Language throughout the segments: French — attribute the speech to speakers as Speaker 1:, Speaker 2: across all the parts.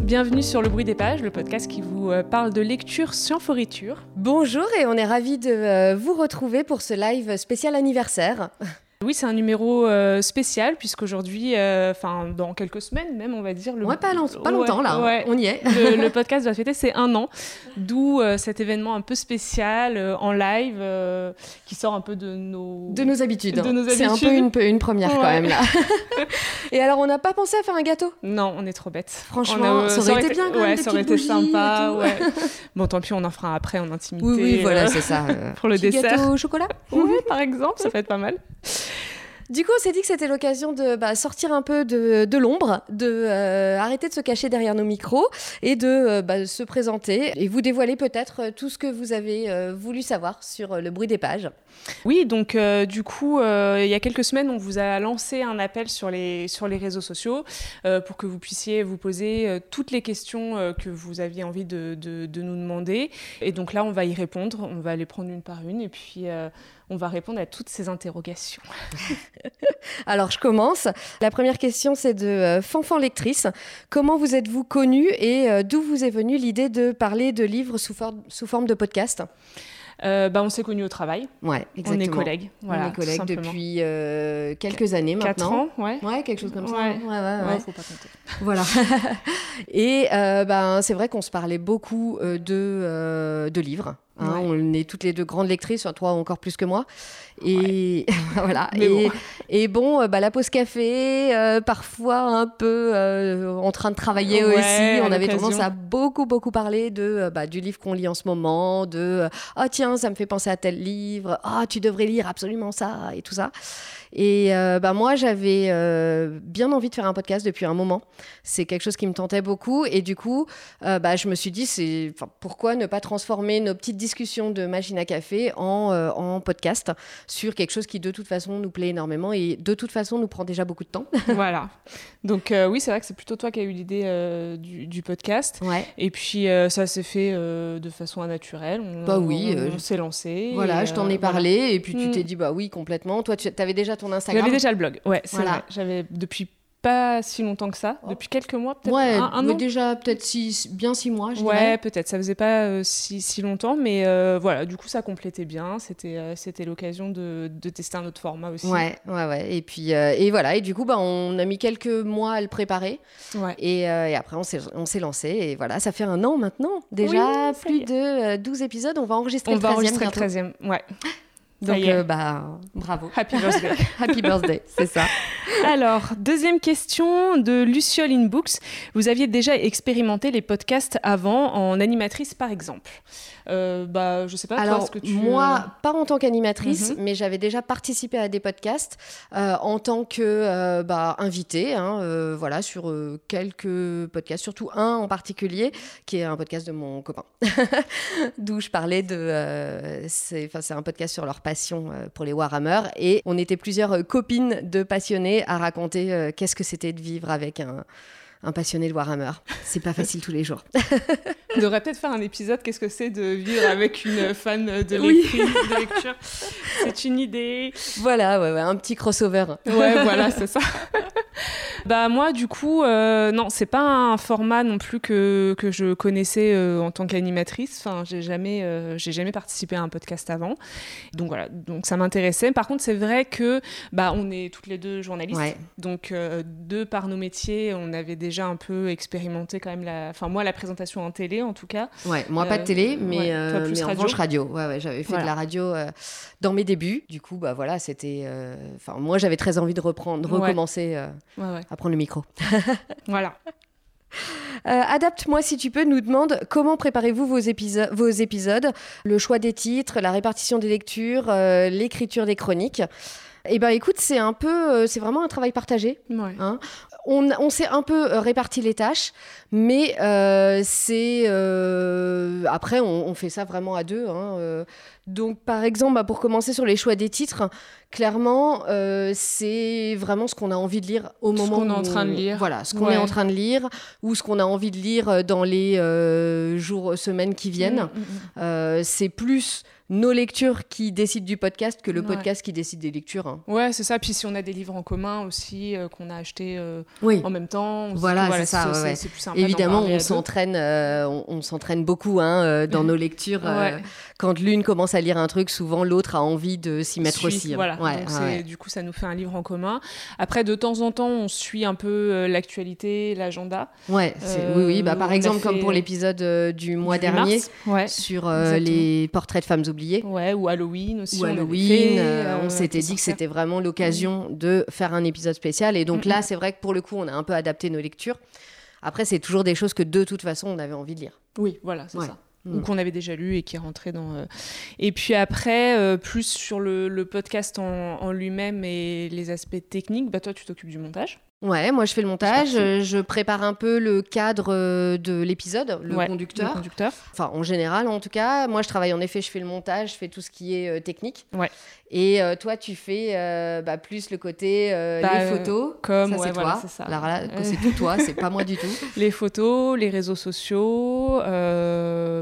Speaker 1: Bienvenue sur Le Bruit des Pages, le podcast qui vous euh, parle de lecture sans foriture.
Speaker 2: Bonjour et on est ravis de euh, vous retrouver pour ce live spécial anniversaire.
Speaker 1: Oui, c'est un numéro euh, spécial puisqu'aujourd'hui, euh, enfin dans quelques semaines même, on va dire.
Speaker 2: Le... Ouais, pas, pas longtemps là,
Speaker 1: ouais.
Speaker 2: on y est.
Speaker 1: Le, podcast va fêter ses un an, d'où euh, cet événement un peu spécial en live qui sort un peu de nos
Speaker 2: de nos habitudes.
Speaker 1: De nos
Speaker 2: c'est un peu une, une première quand même là. Et alors, on n'a pas pensé à faire un gâteau?
Speaker 1: Non, on est trop bêtes.
Speaker 2: Franchement, ça, aurait été bien quand
Speaker 1: même. Ça aurait été sympa. Ouais. bon, tant pis, on en fera après en intimité.
Speaker 2: Oui, oui, voilà, c'est ça.
Speaker 1: pour le
Speaker 2: Petit
Speaker 1: dessert.
Speaker 2: Gâteau au chocolat?
Speaker 1: Oui, par exemple, ça peut être pas mal.
Speaker 2: Du coup, on s'est dit que c'était l'occasion de bah, sortir un peu de, l'ombre, de euh, arrêter de se cacher derrière nos micros et de euh, bah, se présenter et vous dévoiler peut-être tout ce que vous avez euh, voulu savoir sur le bruit des pages.
Speaker 1: Oui, donc euh, du coup, euh, il y a quelques semaines, on vous a lancé un appel sur les, sur les réseaux sociaux euh, pour que vous puissiez vous poser toutes les questions que vous aviez envie de, de, de, nous demander. Et donc là, on va y répondre, on va les prendre une par une et puis on va répondre à toutes ces interrogations.
Speaker 2: Alors, je commence. La première question, c'est de Fanfan Lectrice. Comment vous êtes-vous connue et d'où vous est venue l'idée de parler de livres sous, for sous forme de podcast?
Speaker 1: Euh, bah, on s'est connus au travail.
Speaker 2: Ouais, exactement.
Speaker 1: On est collègues. Voilà,
Speaker 2: on est collègues depuis euh, quelques années maintenant.
Speaker 1: Quatre ans, ouais.
Speaker 2: Ouais, quelque chose comme ça.
Speaker 1: Ouais,
Speaker 2: ouais, ouais.
Speaker 1: faut pas compter.
Speaker 2: Voilà. Et euh, ben, c'est vrai qu'on se parlait beaucoup de, euh, de livres. Hein, ouais. On est toutes les deux grandes lectrices, toi encore plus que moi. Et ouais. voilà. Et,
Speaker 1: bon.
Speaker 2: et bon, bah, la pause café, euh, parfois un peu euh, en train de travailler
Speaker 1: Ouais,
Speaker 2: aussi. On avait tendance à beaucoup, beaucoup parler de, euh, bah, du livre qu'on lit en ce moment, de ah tiens, ça me fait penser à tel livre, ah tu devrais lire absolument ça et tout ça. Et euh, bah, moi, j'avais euh, bien envie de faire un podcast depuis un moment. C'est quelque chose qui me tentait beaucoup. Et du coup, euh, bah, je me suis dit, c'est pourquoi ne pas transformer nos petites discussions de machine à café en, euh, en podcast sur quelque chose qui, de toute façon, nous plaît énormément et de toute façon, nous prend déjà beaucoup de temps.
Speaker 1: voilà. Donc, oui, c'est vrai que c'est plutôt toi qui as eu l'idée du, du, podcast.
Speaker 2: Ouais.
Speaker 1: Et puis, ça s'est fait de façon naturelle. On,
Speaker 2: bah oui.
Speaker 1: on, on s'est lancé.
Speaker 2: Voilà,
Speaker 1: et,
Speaker 2: je t'en ai parlé.
Speaker 1: voilà.
Speaker 2: Et puis, tu
Speaker 1: Mm.
Speaker 2: t'es dit, bah oui, complètement. Toi, tu avais déjà ton Instagram.
Speaker 1: J'avais déjà le blog, ouais, c'est
Speaker 2: Voilà.
Speaker 1: vrai. J'avais depuis pas si longtemps que ça, depuis quelques mois, peut-être
Speaker 2: Ouais,
Speaker 1: un, un
Speaker 2: mais
Speaker 1: an.
Speaker 2: déjà peut-être six, bien six mois, je
Speaker 1: Ouais, peut-être. Ça faisait pas euh, si, si longtemps, mais euh, voilà, du coup, ça complétait bien. C'était euh, c'était l'occasion de, de tester un autre format aussi.
Speaker 2: Ouais, ouais, ouais. Et puis, et voilà. Et du coup, bah, on a mis quelques mois à le préparer.
Speaker 1: Ouais.
Speaker 2: Et, et après, on s'est on s'est lancé. Et voilà, ça fait un an maintenant. Déjà,
Speaker 1: Oui,
Speaker 2: plus de euh, 12 épisodes. On va enregistrer
Speaker 1: On
Speaker 2: le
Speaker 1: va
Speaker 2: 13e
Speaker 1: enregistrer le
Speaker 2: bientôt.
Speaker 1: 13e. Ouais.
Speaker 2: Donc, euh, bah, bravo.
Speaker 1: Happy birthday.
Speaker 2: Happy birthday, c'est ça.
Speaker 1: Alors, deuxième question de Luciole in Books. Vous aviez déjà expérimenté les podcasts avant en animatrice, par exemple euh, Bah, je sais pas. toi,
Speaker 2: Alors,
Speaker 1: est-ce que tu...
Speaker 2: moi, pas en tant qu'animatrice,
Speaker 1: Mhm.
Speaker 2: mais j'avais déjà participé à des podcasts euh, en tant que euh, bah, invitée, hein, voilà, sur quelques podcasts, surtout un en particulier, qui est un podcast de mon copain, d'où je parlais de. c'est un podcast sur leur passion euh, pour les Warhammer, et on était plusieurs euh, copines de passionnés à raconter euh, qu'est-ce que c'était de vivre avec un. Un passionné de Warhammer. C'est pas facile tous les jours.
Speaker 1: On devrait peut-être faire un épisode. Qu'est-ce que c'est de vivre avec une fan de,
Speaker 2: Oui.
Speaker 1: de lecture C'est une idée.
Speaker 2: voilà, ouais, ouais, un petit crossover.
Speaker 1: Ouais, voilà, c'est ça. Bah moi, du coup, euh, non, c'est pas un format non plus que, que je connaissais euh, en tant qu'animatrice. Enfin, j'ai jamais, euh, j'ai jamais participé à un podcast avant. Donc voilà, donc ça m'intéressait. Par contre, c'est vrai que bah on est toutes les deux journalistes.
Speaker 2: Ouais.
Speaker 1: Donc euh, de par nos métiers, on avait déjà un peu expérimenté quand même la, enfin moi la présentation en télé en tout cas.
Speaker 2: Ouais, moi pas de télé, mais,
Speaker 1: ouais, toi, plus
Speaker 2: mais en
Speaker 1: radio.
Speaker 2: revanche radio. Ouais, ouais, j'avais fait
Speaker 1: Voilà.
Speaker 2: de la radio dans mes débuts. Du coup, bah voilà, c'était. Enfin, moi, j'avais très envie de reprendre, de recommencer
Speaker 1: Ouais, ouais.
Speaker 2: Prendre le micro.
Speaker 1: Voilà.
Speaker 2: Euh, Adapte-moi si tu peux nous demande comment préparez-vous vos, épiso- vos épisodes, le choix des titres, la répartition des lectures, euh, l'écriture des chroniques. Eh ben, écoute, c'est un peu, euh, c'est vraiment un travail partagé.
Speaker 1: Ouais.
Speaker 2: Hein. On, on s'est un peu réparti les tâches, mais c'est après on, on fait ça vraiment à deux. hein. Donc par exemple, bah, pour commencer sur les choix des titres, clairement euh, c'est vraiment ce qu'on a envie de lire au
Speaker 1: Ce
Speaker 2: moment
Speaker 1: qu'on est en train de lire.
Speaker 2: Voilà, ce qu'on
Speaker 1: Ouais.
Speaker 2: est en train de lire ou ce qu'on a envie de lire euh, dans les euh, jours, semaines qui viennent.
Speaker 1: Mm, mm, mm.
Speaker 2: Euh, c'est plus nos lectures qui décident du podcast que le
Speaker 1: Ouais.
Speaker 2: podcast qui décide des lectures. hein.
Speaker 1: Ouais, c'est ça. Puis si on a des livres en commun aussi euh, qu'on a achetés euh,
Speaker 2: Oui.
Speaker 1: en même temps.
Speaker 2: Voilà, c'est ça, ouais, ouais.
Speaker 1: c'est plus sympa
Speaker 2: Évidemment, on s'entraîne, euh, on, on s'entraîne beaucoup hein, dans nos lectures.
Speaker 1: Ouais.
Speaker 2: quand l'une commence à lire un truc, souvent l'autre a envie de s'y mettre aussi. hein.
Speaker 1: Voilà.
Speaker 2: Ouais,
Speaker 1: Donc
Speaker 2: ouais,
Speaker 1: c'est-
Speaker 2: ouais.
Speaker 1: Du coup, ça nous fait un livre en commun. Après, de temps en temps, on suit un peu euh, l'actualité, l'agenda.
Speaker 2: Ouais,
Speaker 1: Euh,
Speaker 2: oui, oui. Bah, par
Speaker 1: on a
Speaker 2: exemple, comme pour
Speaker 1: euh,
Speaker 2: l'épisode euh, du mois dernier
Speaker 1: mars.
Speaker 2: Sur euh, les portraits de femmes oubliées.
Speaker 1: Ouais, ou Halloween aussi.
Speaker 2: Ou
Speaker 1: on
Speaker 2: Halloween,
Speaker 1: fait,
Speaker 2: euh,
Speaker 1: euh,
Speaker 2: on s'était dit que c'était vraiment l'occasion de faire un épisode spécial. Et donc là, c'est vrai que pour le coup, on a un peu adapté nos lectures. Après, c'est toujours des choses que de toute façon, on avait envie de lire.
Speaker 1: Oui, voilà, c'est
Speaker 2: Ouais.
Speaker 1: ça.
Speaker 2: Mm.
Speaker 1: Ou qu'on avait déjà lu et qui rentrait dans. euh, Et puis après, euh, plus sur le, podcast en, en lui-même et les aspects techniques, bah toi, tu t'occupes du montage.
Speaker 2: Ouais, moi je fais le montage, euh, je prépare un peu le cadre euh, de l'épisode, le
Speaker 1: Ouais,
Speaker 2: conducteur.
Speaker 1: Le conducteur.
Speaker 2: Enfin, en général, en tout cas, moi je travaille en effet, je fais le montage, je fais tout ce qui est euh, technique.
Speaker 1: Ouais.
Speaker 2: Et euh, toi, tu fais euh, bah, plus le côté
Speaker 1: Bah,
Speaker 2: les photos.
Speaker 1: comme,
Speaker 2: ça,
Speaker 1: ouais,
Speaker 2: c'est
Speaker 1: voilà,
Speaker 2: toi.
Speaker 1: c'est ça.
Speaker 2: Alors là, c'est tout toi, c'est pas moi du tout.
Speaker 1: Les photos, les réseaux sociaux,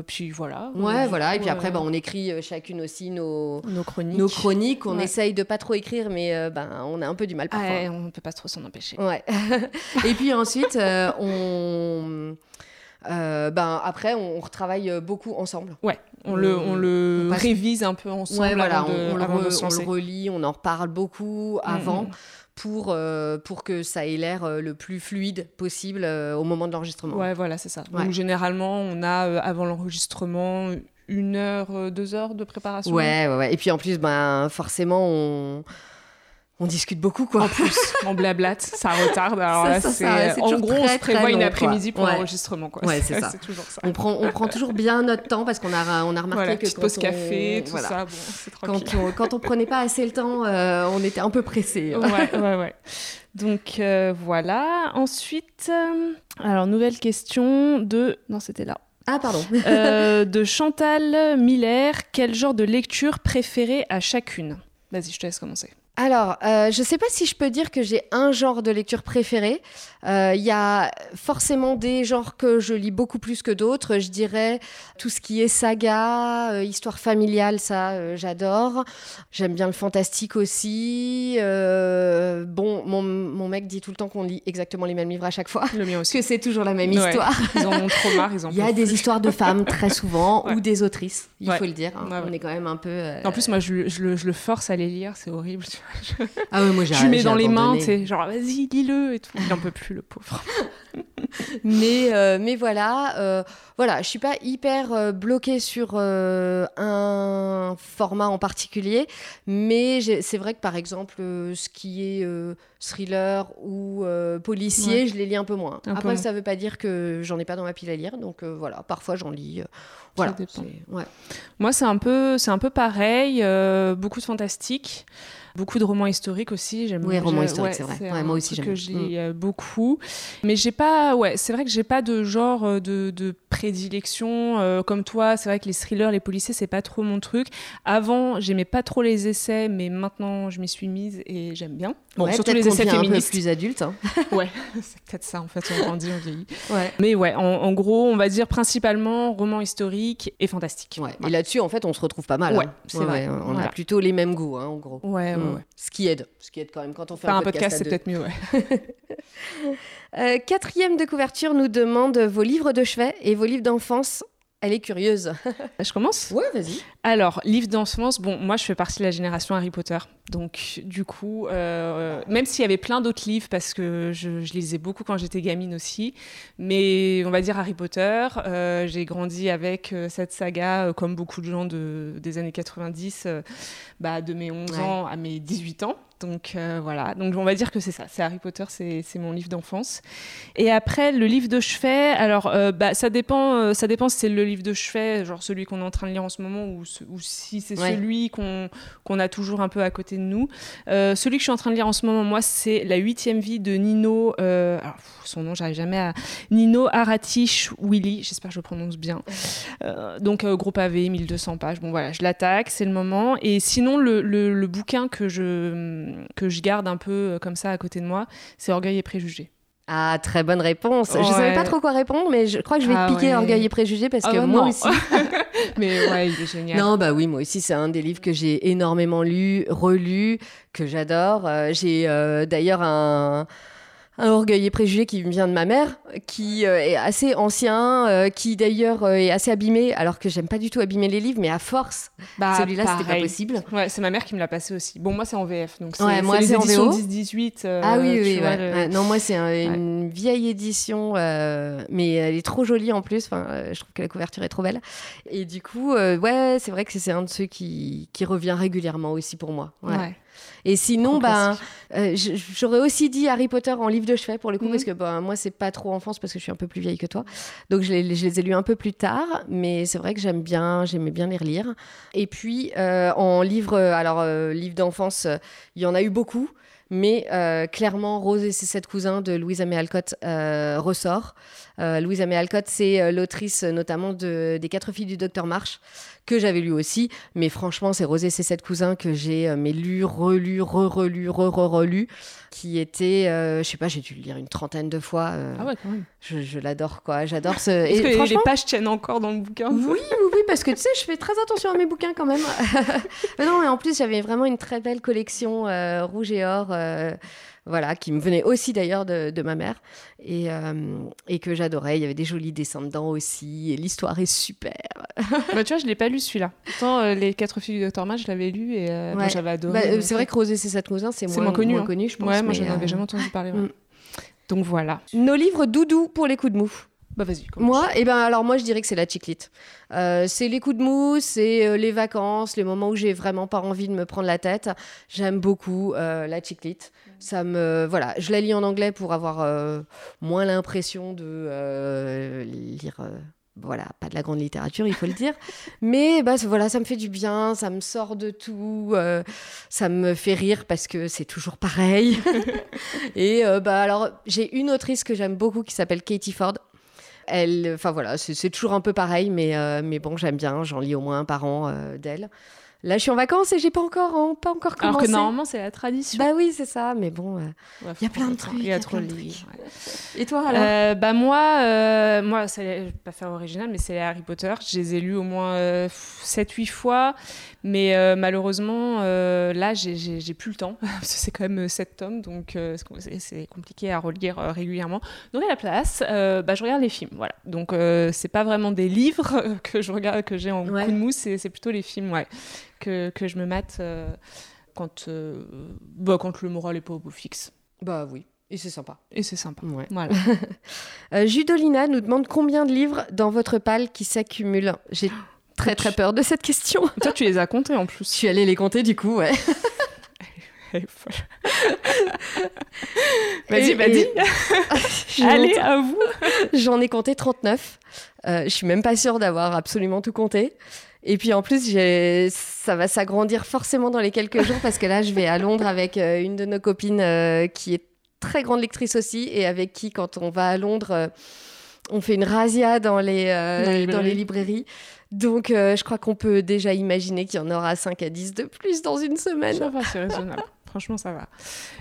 Speaker 1: puis voilà.
Speaker 2: Ouais, voilà. Et puis après, bah, on écrit chacune aussi nos,
Speaker 1: nos chroniques.
Speaker 2: nos chroniques. On essaye de pas trop écrire, mais ben, on a un peu du mal
Speaker 1: Ah,
Speaker 2: parfois.
Speaker 1: ouais, on peut pas trop s'en empêcher.
Speaker 2: Ouais. et puis ensuite, euh, on. euh, ben, après, on retravaille euh, beaucoup ensemble.
Speaker 1: Ouais, on le, on le
Speaker 2: on passe-
Speaker 1: révise un peu ensemble
Speaker 2: Ouais, voilà,
Speaker 1: avant,
Speaker 2: on, le
Speaker 1: avant de
Speaker 2: re-
Speaker 1: se
Speaker 2: on le
Speaker 1: lancer.
Speaker 2: relit, on en reparle beaucoup avant
Speaker 1: Mm, mm.
Speaker 2: pour, euh, pour que ça ait l'air euh, le plus fluide possible euh, au moment de l'enregistrement.
Speaker 1: Ouais, voilà, c'est ça.
Speaker 2: Ouais.
Speaker 1: Donc généralement, on a avant l'enregistrement une heure, deux heures de préparation.
Speaker 2: Ouais, ouais, ouais. Et puis en plus, ben, forcément, on, on discute beaucoup, quoi.
Speaker 1: En plus, on blablate, ça retarde. Alors
Speaker 2: Ça,
Speaker 1: là,
Speaker 2: ça,
Speaker 1: c'est
Speaker 2: ça, c'est
Speaker 1: en gros, on se prévoit une après-midi pour
Speaker 2: Ouais.
Speaker 1: l'enregistrement. quoi.
Speaker 2: Ouais, c'est ça.
Speaker 1: c'est toujours ça.
Speaker 2: On prend, on prend toujours bien notre temps parce qu'on a, on a remarqué
Speaker 1: Voilà,
Speaker 2: que
Speaker 1: petite
Speaker 2: quand
Speaker 1: pause
Speaker 2: on-
Speaker 1: café, tout
Speaker 2: voilà.
Speaker 1: ça, bon, c'est tranquille.
Speaker 2: Quand on, quand on prenait pas assez le temps, euh, on était un peu pressé.
Speaker 1: ouais, ouais, ouais. Donc euh, voilà. Ensuite, euh, alors nouvelle question de. Non, c'était là.
Speaker 2: Ah, pardon.
Speaker 1: Euh, de Chantal Miller. Quel genre de lecture préférée à chacune? Vas-y, je te laisse commencer.
Speaker 2: Alors, euh, je sais pas si je peux dire que j'ai un genre de lecture préféré. Euh, Il y a forcément des genres que je lis beaucoup plus que d'autres. Je dirais tout ce qui est saga, euh, histoire familiale, ça, euh, j'adore. J'aime bien le fantastique aussi. Euh, bon, mon, mon mec dit tout le temps qu'on lit exactement les mêmes livres à chaque fois.
Speaker 1: Le mien
Speaker 2: Parce
Speaker 1: aussi.
Speaker 2: que c'est toujours la même
Speaker 1: Ouais.
Speaker 2: histoire.
Speaker 1: Ils en ont trop marre, ils en
Speaker 2: Il y a des histoires de femmes très souvent
Speaker 1: Ouais.
Speaker 2: ou des autrices, il
Speaker 1: Ouais.
Speaker 2: faut le dire. hein. On est quand même un peu. euh,
Speaker 1: En plus, moi, je, je je le force à les lire, c'est horrible.
Speaker 2: ah ouais, moi j'ai
Speaker 1: Je lui mets dans les mains, tu genre, vas-y, lis-le et tout. Il en peut plus, le pauvre.
Speaker 2: Mais, euh, mais voilà, euh, voilà, je suis pas hyper euh, bloquée sur euh, un format en particulier, mais c'est vrai que par exemple, ce qui est thriller ou policier,
Speaker 1: Ouais.
Speaker 2: je les lis un peu moins.
Speaker 1: Un peu
Speaker 2: Après,
Speaker 1: moins.
Speaker 2: ça veut pas dire que j'en ai pas dans ma pile à lire, donc voilà, parfois j'en lis. voilà, ouais.
Speaker 1: Moi, c'est un peu, c'est un peu pareil. beaucoup de fantastique, beaucoup de romans historiques aussi. J'aime.
Speaker 2: Oui, romans historiques, c'est vrai. Ouais, moi aussi, j'aime.
Speaker 1: que je lis euh, beaucoup, mais j'ai pas. Ouais, c'est vrai que j'ai pas de genre euh, de, de prédilection euh, comme toi. C'est vrai que les thrillers, les policiers, c'est pas trop mon truc. Avant, j'aimais pas trop les essais, mais maintenant, je m'y suis mise et j'aime bien. Bon,
Speaker 2: Ouais,
Speaker 1: surtout les essais
Speaker 2: devient un peu
Speaker 1: féministes.
Speaker 2: plus adulte. hein.
Speaker 1: Ouais, c'est peut-être ça en fait. On grandit, on vieillit.
Speaker 2: Ouais.
Speaker 1: Mais ouais, en, en gros, on va dire principalement roman historique et fantastique.
Speaker 2: Ouais. Et là-dessus, en fait, on se retrouve pas mal.
Speaker 1: Ouais,
Speaker 2: hein.
Speaker 1: c'est vrai.
Speaker 2: On
Speaker 1: Voilà.
Speaker 2: a plutôt les mêmes goûts, hein, en gros.
Speaker 1: Ouais, ouais,
Speaker 2: Mm.
Speaker 1: ouais.
Speaker 2: Ce qui aide. Ce qui aide quand même quand on fait un,
Speaker 1: un podcast, c'est peut-être mieux, ouais.
Speaker 2: Euh, quatrième de couverture nous demande vos livres de chevet et vos livres d'enfance. Elle est curieuse.
Speaker 1: Je commence
Speaker 2: Ouais, vas-y.
Speaker 1: Alors, livre d'enfance, bon, moi je fais partie de la génération Harry Potter. Donc, du coup, euh, même s'il y avait plein d'autres livres, parce que je, je lisais beaucoup quand j'étais gamine aussi, mais on va dire Harry Potter, euh, j'ai grandi avec euh, cette saga, comme beaucoup de gens de, des années 90, euh, bah, de mes 11
Speaker 2: Ouais.
Speaker 1: ans à mes 18 ans. Donc euh, voilà, donc on va dire que c'est ça, c'est Harry Potter, c'est mon livre d'enfance. Et après le livre de chevet, alors euh, bah, ça dépend, euh, ça dépend si c'est le livre de chevet, genre celui qu'on est en train de lire en ce moment, ou, ce- ou si c'est
Speaker 2: Ouais.
Speaker 1: celui qu'on qu'on a toujours un peu à côté de nous. Celui que je suis en train de lire en ce moment, moi, c'est La huitième vie de Nino. alors, pff, son nom, j'arrive jamais à. Nino Aratish Willy, j'espère que je le prononce bien. Donc, gros pavé, 1200 pages. Bon, voilà, je l'attaque, c'est le moment. Et sinon, le, le- le bouquin que je, que je garde un peu euh, comme ça à côté de moi, c'est Orgueil et Préjugés.
Speaker 2: Ah, très bonne réponse. Je
Speaker 1: Ouais.
Speaker 2: savais pas trop quoi répondre, mais je crois que je vais
Speaker 1: Ah
Speaker 2: te piquer
Speaker 1: ouais.
Speaker 2: Orgueil et Préjugés parce
Speaker 1: Ah
Speaker 2: que
Speaker 1: bah
Speaker 2: moi
Speaker 1: non.
Speaker 2: aussi.
Speaker 1: Mais ouais, il est génial.
Speaker 2: Non, bah oui, moi aussi, c'est un des livres que j'ai énormément lu, relu, que j'adore. Euh, j'ai euh, d'ailleurs un, un orgueil et préjugé qui vient de ma mère, qui euh, est assez ancien, euh, qui d'ailleurs euh, est assez abîmé, alors que j'aime pas du tout abîmer les livres, mais à force,
Speaker 1: Bah,
Speaker 2: celui-là c'était pas possible.
Speaker 1: Ouais, c'est ma mère qui me l'a passé aussi. Bon, moi, c'est en VF. Donc, c'est
Speaker 2: Ouais, moi,
Speaker 1: les
Speaker 2: c'est en
Speaker 1: éditions
Speaker 2: VO.
Speaker 1: 10-18. euh,
Speaker 2: ah oui, oui,
Speaker 1: vois,
Speaker 2: ouais.
Speaker 1: le-
Speaker 2: Ouais, Non, moi c'est un- une vieille édition, mais elle est trop jolie en plus. Enfin, je trouve que la couverture est trop belle. Et du coup, ouais, c'est vrai que c'est un de ceux qui, qui revient régulièrement aussi pour moi. Ouais. Et sinon, ben, euh, j'aurais aussi dit Harry Potter en livre de chevet pour le coup,
Speaker 1: Mhm.
Speaker 2: parce que ben, moi, c'est pas trop enfance parce que je suis un peu plus vieille que toi. Donc, je les, je les ai lus un peu plus tard, mais c'est vrai que j'aime bien, j'aimais bien les relire. Et puis, euh, en livre, alors, euh, livre d'enfance, il y en a eu beaucoup. Mais euh, clairement, Rose et ses sept cousins de Louisa May Alcott euh, ressort. Euh, Louisa May Alcott, c'est euh, l'autrice euh, notamment de, des Quatre filles du Docteur March, que j'avais lu aussi. Mais franchement, c'est Rose et ses sept cousins que j'ai euh, mais lu, relu, re-relu, re-re-relu, qui était, euh, je sais pas, j'ai dû le lire une trentaine de fois. euh,
Speaker 1: Ah ouais, quand même.
Speaker 2: je je l'adore, quoi. J'adore ce.
Speaker 1: Est-ce que
Speaker 2: franchement,
Speaker 1: les pages tiennent encore dans le bouquin
Speaker 2: oui, oui, oui, parce que tu sais, je fais très attention à mes bouquins quand même. Mais non, et en plus, j'avais vraiment une très belle collection euh, rouge et or, euh, voilà, qui me venait aussi d'ailleurs de, de ma mère et, euh, et que j'adorais. Il y avait des jolis dessins dedans aussi, et l'histoire est super.
Speaker 1: bah, tu vois, je l'ai pas lu celui-là. Pourtant, euh, les quatre filles du Docteur Match, je l'avais lu et bon,
Speaker 2: Ouais.
Speaker 1: j'avais adoré.
Speaker 2: Bah, c'est vrai que ses sept cousins, c'est
Speaker 1: C'est
Speaker 2: moins,
Speaker 1: moins connu,
Speaker 2: moins
Speaker 1: hein.
Speaker 2: connu, je pense.
Speaker 1: Ouais, moi,
Speaker 2: mais,
Speaker 1: j'en avais jamais entendu parler. ouais.
Speaker 2: mm.
Speaker 1: Donc voilà.
Speaker 2: Nos livres doudou pour les coups de mou.
Speaker 1: Bah vas-y.
Speaker 2: Moi, eh ben alors moi je dirais que c'est la chiclite. Euh, c'est les coups de mou, c'est euh, les vacances, les moments où j'ai vraiment pas envie de me prendre la tête. J'aime beaucoup euh, la chiclite. Ça me voilà, je la lis en anglais pour avoir moins l'impression de lire. voilà, pas de la grande littérature, il faut le dire. Mais bah, ça- voilà, ça me fait du bien, ça me sort de tout, euh, ça me fait rire parce que c'est toujours pareil. Et euh, bah, alors, j'ai une autrice que j'aime beaucoup qui s'appelle Katie Ford. Elle, enfin voilà, c'est toujours un peu pareil, mais, euh, mais bon, j'aime bien, j'en lis au moins un par an euh, d'elle. Là, je suis en vacances et j'ai pas encore, hein, pas encore
Speaker 1: Alors
Speaker 2: commencé.
Speaker 1: que normalement, c'est la tradition.
Speaker 2: Bah oui, c'est ça, mais bon. euh.
Speaker 1: Ouais,
Speaker 2: y a plein de trucs,
Speaker 1: Il y a trop de livres. ouais.
Speaker 2: Et toi alors
Speaker 1: Euh, bah moi, euh, moi, c'est- je vais pas faire original, mais c'est les Harry Potter. Je les ai lus au moins 7-8 fois, mais euh, malheureusement, euh, là, j'ai- plus le temps, parce que c'est quand même 7 tomes, donc euh, c'est- compliqué à relire euh, régulièrement. Donc à la place, euh, bah, je regarde les films, voilà. Donc euh, c'est pas vraiment des livres que je regarde, que j'ai en
Speaker 2: Ouais.
Speaker 1: coup de mousse, c'est c'est plutôt les films, ouais, que, que je me mate euh, quand, euh, bah, quand le moral est pas au beau fixe.
Speaker 2: Bah oui, et c'est sympa.
Speaker 1: Et c'est sympa.
Speaker 2: Ouais.
Speaker 1: Voilà.
Speaker 2: Euh, Judolina nous demande combien de livres dans votre palle qui s'accumulent. J'ai très très peur de cette question.
Speaker 1: Toi, tu les as comptés en
Speaker 2: Je
Speaker 1: plus.
Speaker 2: suis allée les compter du coup, ouais.
Speaker 1: Vas-y,
Speaker 2: Et- J'ai
Speaker 1: Allez, à vous.
Speaker 2: J'en ai compté 39. Euh, je suis même pas sûre d'avoir absolument tout compté. Et puis en plus, ça va s'agrandir forcément dans les quelques jours parce que là, je vais à Londres avec euh, une de nos copines euh, qui est très grande lectrice aussi et avec qui, quand on va à Londres, euh, on fait une razzia dans les, euh,
Speaker 1: Dans les
Speaker 2: dans les librairies. Donc, euh, je crois qu'on peut déjà imaginer qu'il y en aura 5 à 10 de plus dans une semaine.
Speaker 1: Ça va, c'est raisonnable. Franchement, ça va.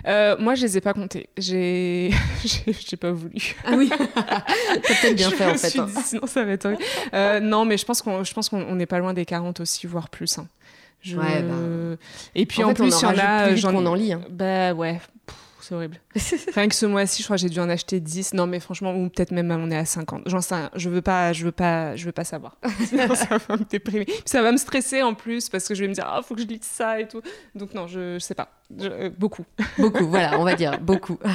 Speaker 1: Euh, moi, je les ai pas comptés. J'ai, j'ai pas voulu.
Speaker 2: Ah oui, peut-être bien
Speaker 1: Je
Speaker 2: fait en fait.
Speaker 1: suis
Speaker 2: hein.
Speaker 1: dit, sinon, ça va être. Euh, non, mais je pense qu'on, je pense qu'on on n'est pas loin des 40 aussi, voire plus. hein. Je...
Speaker 2: Ouais, bah.
Speaker 1: Et puis
Speaker 2: En
Speaker 1: en,
Speaker 2: fait,
Speaker 1: plus,
Speaker 2: en
Speaker 1: il y en a. j'en-
Speaker 2: en lit, hein.
Speaker 1: Bah ouais. C'est horrible. Rien que ce mois-ci, je crois que j'ai dû en acheter 10. Non, mais franchement, ou peut-être même on est à 50. J'en sais rien. Je veux pas, je veux pas, je veux pas savoir. Sinon, ça va me déprimer. Puis ça va me stresser en plus parce que je vais me dire, ah, faut que je lise ça et tout. Donc non, je, je sais pas. Je- euh, beaucoup.
Speaker 2: Beaucoup, voilà, on va dire beaucoup.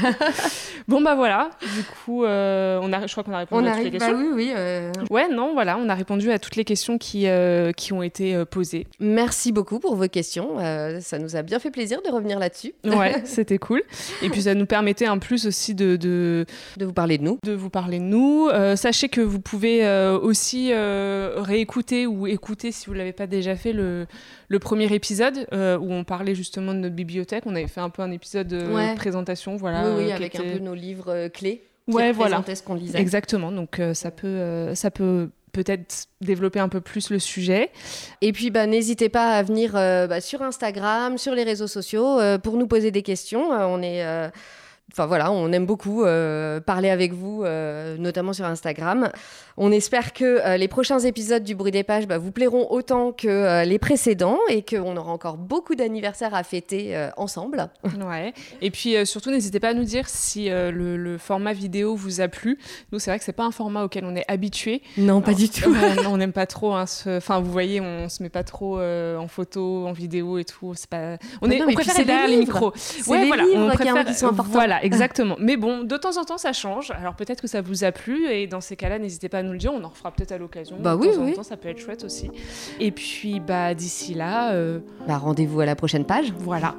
Speaker 1: Bon, bah voilà. Du coup, euh, on a, je crois qu'on a répondu
Speaker 2: On
Speaker 1: à toutes les
Speaker 2: arrive, bah
Speaker 1: questions.
Speaker 2: oui, oui. euh,
Speaker 1: Ouais, non, voilà, on a répondu à toutes les questions qui, euh, qui ont été posées.
Speaker 2: Merci beaucoup pour vos questions. ça nous a bien fait plaisir de revenir là-dessus,
Speaker 1: Ouais, c'était cool. Et puis ça nous permettait en plus aussi de, de,
Speaker 2: de vous parler de nous.
Speaker 1: de vous parler de nous. Sachez que vous pouvez aussi réécouter ou écouter, si vous ne l'avez pas déjà fait, le, le premier épisode où on parlait justement de notre bibliothèque. On avait fait un peu un épisode de
Speaker 2: Ouais.
Speaker 1: présentation. Voilà,
Speaker 2: oui, oui,
Speaker 1: euh,
Speaker 2: avec un peu nos livres euh, clés qui
Speaker 1: Ouais, voilà.
Speaker 2: ce qu'on lisait.
Speaker 1: Exactement. Donc euh, ça peut, euh, ça peut peut-être développer un peu plus le sujet.
Speaker 2: Et puis, bah, n'hésitez pas à venir euh, bah, sur Instagram, sur les réseaux sociaux, euh, pour nous poser des questions. Euh, on est euh, Enfin voilà, on aime beaucoup parler avec vous, notamment sur Instagram. On espère que les prochains épisodes du Bruit des Pages bah, vous plairont autant que les précédents et qu'on aura encore beaucoup d'anniversaires à fêter ensemble.
Speaker 1: Ouais. Et puis surtout, n'hésitez pas à nous dire si le, le, format vidéo vous a plu. Nous, c'est vrai que c'est pas un format auquel on est habitué.
Speaker 2: Non, pas du tout.
Speaker 1: on n'aime pas trop. Hein, Enfin, vous voyez, on se met pas trop euh, en photo, en vidéo et tout. C'est pas. On, est, on préfère derrière les, micros.
Speaker 2: Ouais, voilà. on préfère. Qui sont
Speaker 1: voilà, exactement. Mais bon, de temps en temps, ça change. Alors peut-être que ça vous a plu et dans ces cas-là, n'hésitez pas à nous le dire. On en refera peut-être à l'occasion.
Speaker 2: Bah oui,
Speaker 1: de temps
Speaker 2: oui.
Speaker 1: En temps, ça peut être chouette aussi. Et puis, bah d'ici là. Euh...
Speaker 2: Bah rendez-vous à la prochaine page.
Speaker 1: Voilà.